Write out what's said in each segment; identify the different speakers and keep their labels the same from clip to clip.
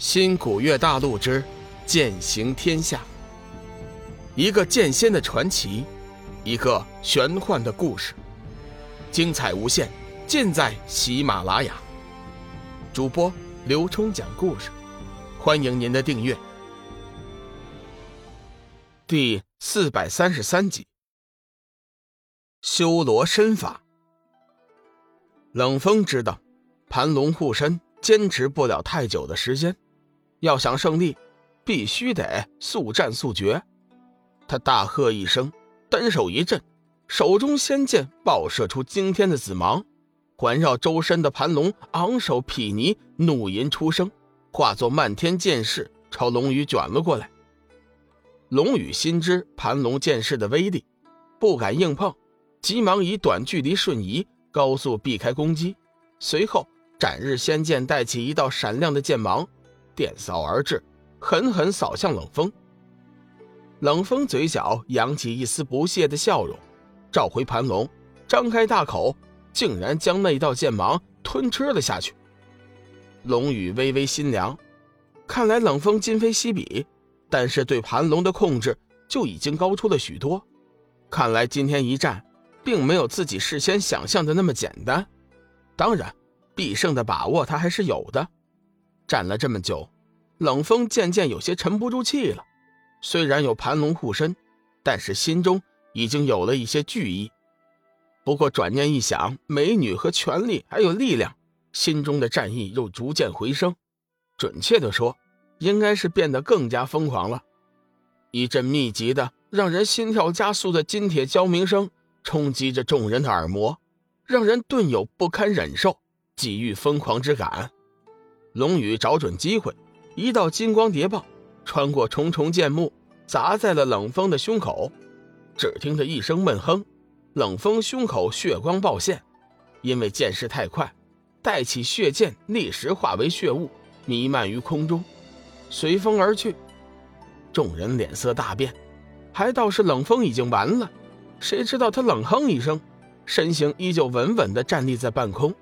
Speaker 1: 新古月大陆之剑行天下，一个剑仙的传奇，一个玄幻的故事，精彩无限，尽在喜马拉雅。主播刘冲讲故事，欢迎您的订阅。第四百三十三集，修罗身法。冷风知道，盘龙护身坚持不了太久的时间。要想胜利，必须得速战速决。他大喝一声，单手一震，手中仙剑爆射出惊天的紫芒，环绕周身的盘龙昂首睥睨，怒吟出声，化作漫天剑势朝龙宇卷了过来。龙宇心知盘龙剑势的威力，不敢硬碰，急忙以短距离瞬移，高速避开攻击，随后斩日仙剑带起一道闪亮的剑芒。电扫而至，狠狠扫向冷风。冷风嘴角扬起一丝不屑的笑容，召回盘龙，张开大口，竟然将那道剑芒吞吃了下去。龙宇微微心凉，看来冷风今非昔比，但是对盘龙的控制就已经高出了许多。看来今天一战，并没有自己事先想象的那么简单。当然，必胜的把握他还是有的。站了这么久，冷风渐渐有些沉不住气了。虽然有盘龙护身，但是心中已经有了一些惧意。不过转念一想，美女和权力还有力量，心中的战意又逐渐回升。准确的说，应该是变得更加疯狂了。一阵密集的、让人心跳加速的金铁交鸣声冲击着众人的耳膜，让人顿有不堪忍受、几欲疯狂之感。龙宇找准机会，一道金光叠爆，穿过重重剑幕，砸在了冷风的胸口。只听得一声闷哼，冷风胸口血光爆现，因为剑势太快，带起血剑立时化为血雾，弥漫于空中，随风而去。众人脸色大变，还倒是冷风已经完了。谁知道他冷哼一声，身形依旧稳稳地站立在半空，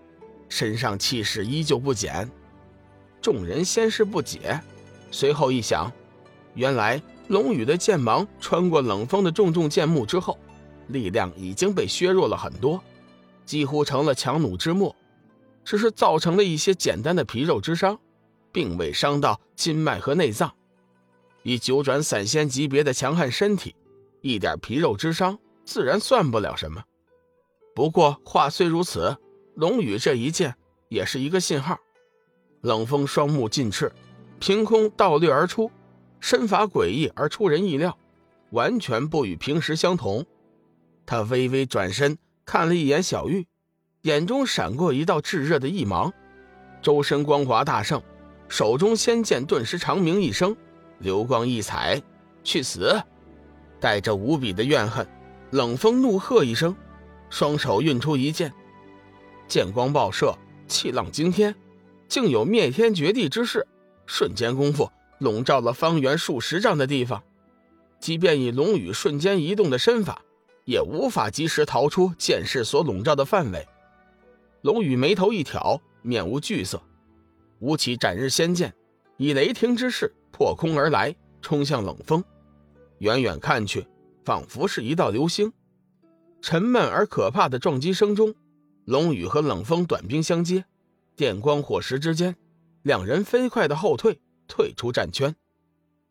Speaker 1: 身上气势依旧不减。众人先是不解，随后一想，原来龙宇的剑芒穿过冷风的重重剑幕之后，力量已经被削弱了很多，几乎成了强弩之末，只是造成了一些简单的皮肉之伤，并未伤到筋脉和内脏。以九转散仙级别的强悍身体，一点皮肉之伤自然算不了什么。不过话虽如此，龙宇这一剑也是一个信号。冷风双目尽赤，凭空倒掠而出，身法诡异而出人意料，完全不与平时相同。他微微转身看了一眼小玉，眼中闪过一道炙热的异芒，周身光华大盛，手中仙剑顿时长鸣一声，流光溢彩，去死！带着无比的怨恨，冷风怒喝一声，双手运出一剑，剑光爆射，气浪惊天。竟有灭天绝地之势，瞬间功夫笼罩了方圆数十丈的地方，即便以龙宇瞬间移动的身法，也无法及时逃出剑势所笼罩的范围。龙宇眉头一挑，面无惧色，舞起斩日仙剑，以雷霆之势破空而来，冲向冷风。远远看去，仿佛是一道流星。沉闷而可怕的撞击声中，龙宇和冷风短兵相接。电光火石之间，两人飞快的后退，退出战圈。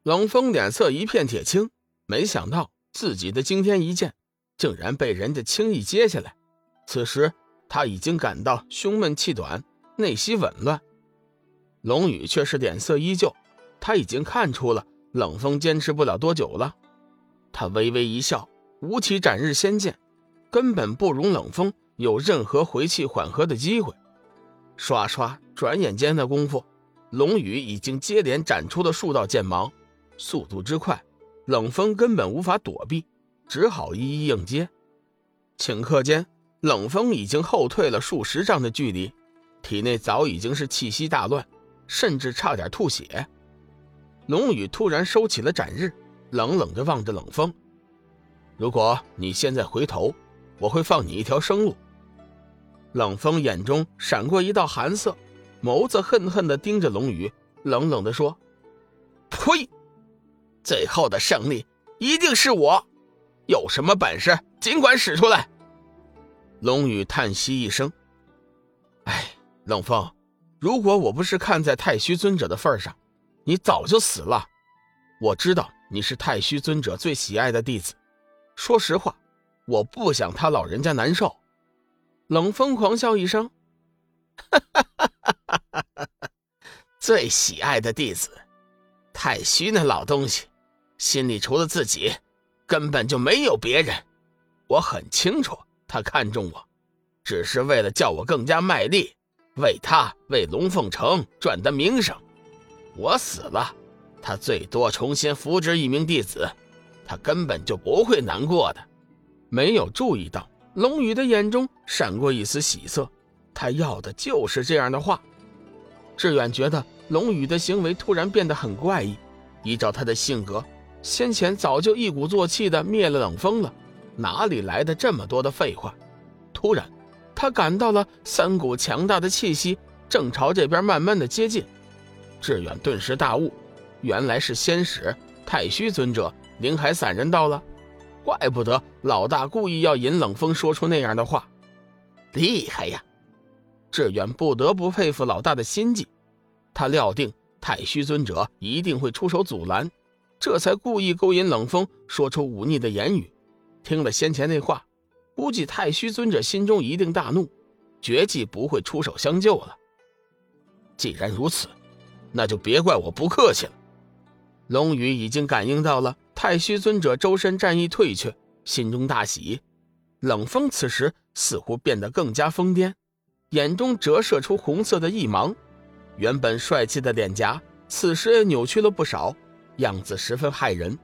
Speaker 1: 冷风脸色一片铁青，没想到自己的惊天一剑竟然被人家轻易接下来。此时他已经感到胸闷气短，内息紊乱。龙宇却是脸色依旧，他已经看出了冷风坚持不了多久了。他微微一笑，舞起斩日仙剑，根本不容冷风有任何回气缓和的机会。刷刷，转眼间的功夫，龙宇已经接连斩出了数道剑芒，速度之快，冷风根本无法躲避，只好一一应接。顷刻间，冷风已经后退了数十丈的距离，体内早已经是气息大乱，甚至差点吐血。龙宇突然收起了斩日，冷冷地望着冷风：“如果你现在回头，我会放你一条生路。”冷风眼中闪过一道寒色，眸子恨恨地盯着龙宇，冷冷地说：“
Speaker 2: 呸！最后的胜利一定是我，有什么本事尽管使出来。”
Speaker 1: 龙宇叹息一声：“哎，冷风，如果我不是看在太虚尊者的份上，你早就死了。我知道你是太虚尊者最喜爱的弟子，说实话，我不想他老人家难受。”
Speaker 2: 冷风狂笑一声：“哈哈哈哈哈哈！最喜爱的弟子，太虚那老东西，心里除了自己，根本就没有别人。我很清楚，他看中我，只是为了叫我更加卖力，为他为龙凤城赚得名声。我死了，他最多重新扶植一名弟子，他根本就不会难过的。
Speaker 1: 没有注意到。”龙宇的眼中闪过一丝喜色，他要的就是这样的话。志远觉得龙宇的行为突然变得很怪异，依照他的性格，先前早就一鼓作气的灭了冷风了，哪里来的这么多的废话？突然，他感到了三股强大的气息正朝这边慢慢的接近。志远顿时大悟，原来是仙使太虚尊者灵海散人到了。怪不得老大故意要引冷风说出那样的话，
Speaker 2: 厉害呀！
Speaker 1: 志远不得不佩服老大的心计。他料定太虚尊者一定会出手阻拦，这才故意勾引冷风说出忤逆的言语。听了先前那话，估计太虚尊者心中一定大怒，绝技不会出手相救了。既然如此，那就别怪我不客气了。龙宇已经感应到了。太虚尊者周身战意退却，心中大喜。冷风此时似乎变得更加疯癫，眼中折射出红色的异芒，原本帅气的脸颊此时也扭曲了不少，样子十分骇人。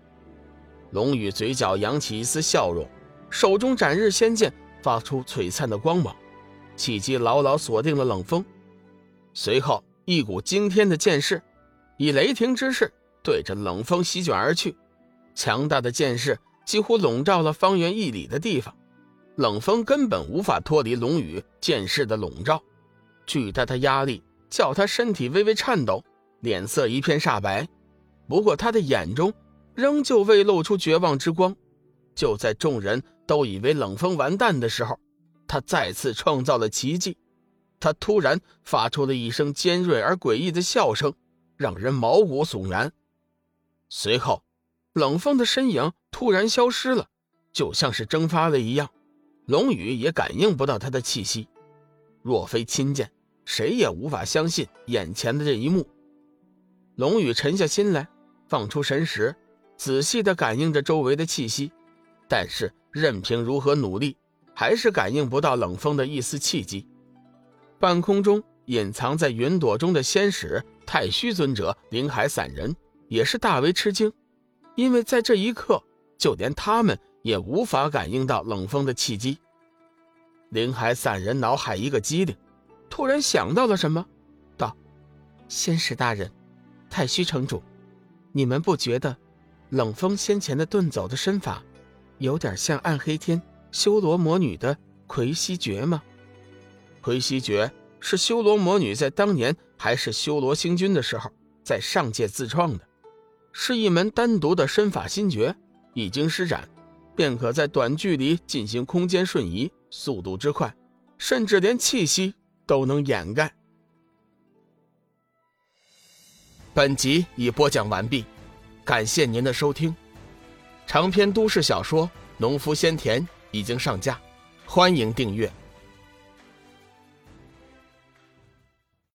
Speaker 1: 龙宇嘴角扬起一丝笑容，手中斩日仙剑发出璀璨的光芒，契机牢牢锁定了冷风。随后，一股惊天的剑势，以雷霆之势对着冷风席卷而去。强大的剑势几乎笼罩了方圆一里的地方，冷风根本无法脱离龙宇剑势的笼罩，巨大的压力叫他身体微微颤抖，脸色一片煞白。不过他的眼中仍旧未露出绝望之光。就在众人都以为冷风完蛋的时候，他再次创造了奇迹。他突然发出了一声尖锐而诡异的笑声，让人毛骨悚然。随后。冷风的身影突然消失了，就像是蒸发了一样。龙宇也感应不到他的气息。若非亲见，谁也无法相信眼前的这一幕。龙宇沉下心来，放出神识，仔细地感应着周围的气息。但是任凭如何努力，还是感应不到冷风的一丝气机。半空中隐藏在云朵中的仙使太虚尊者灵海散人也是大为吃惊。因为在这一刻，就连他们也无法感应到冷风的契机。林海散人脑海一个机灵，突然想到了什么，道：“仙使大人，太虚城主，你们不觉得冷风先前的遁走的身法，有点像暗黑天修罗魔女的魁西诀吗？魁西诀是修罗魔女在当年还是修罗星君的时候，在上界自创的。”是一门单独的身法心诀，一经施展，便可在短距离进行空间瞬移，速度之快，甚至连气息都能掩盖。本集已播讲完毕，感谢您的收听。长篇都市小说《农夫先田》已经上架，欢迎订阅。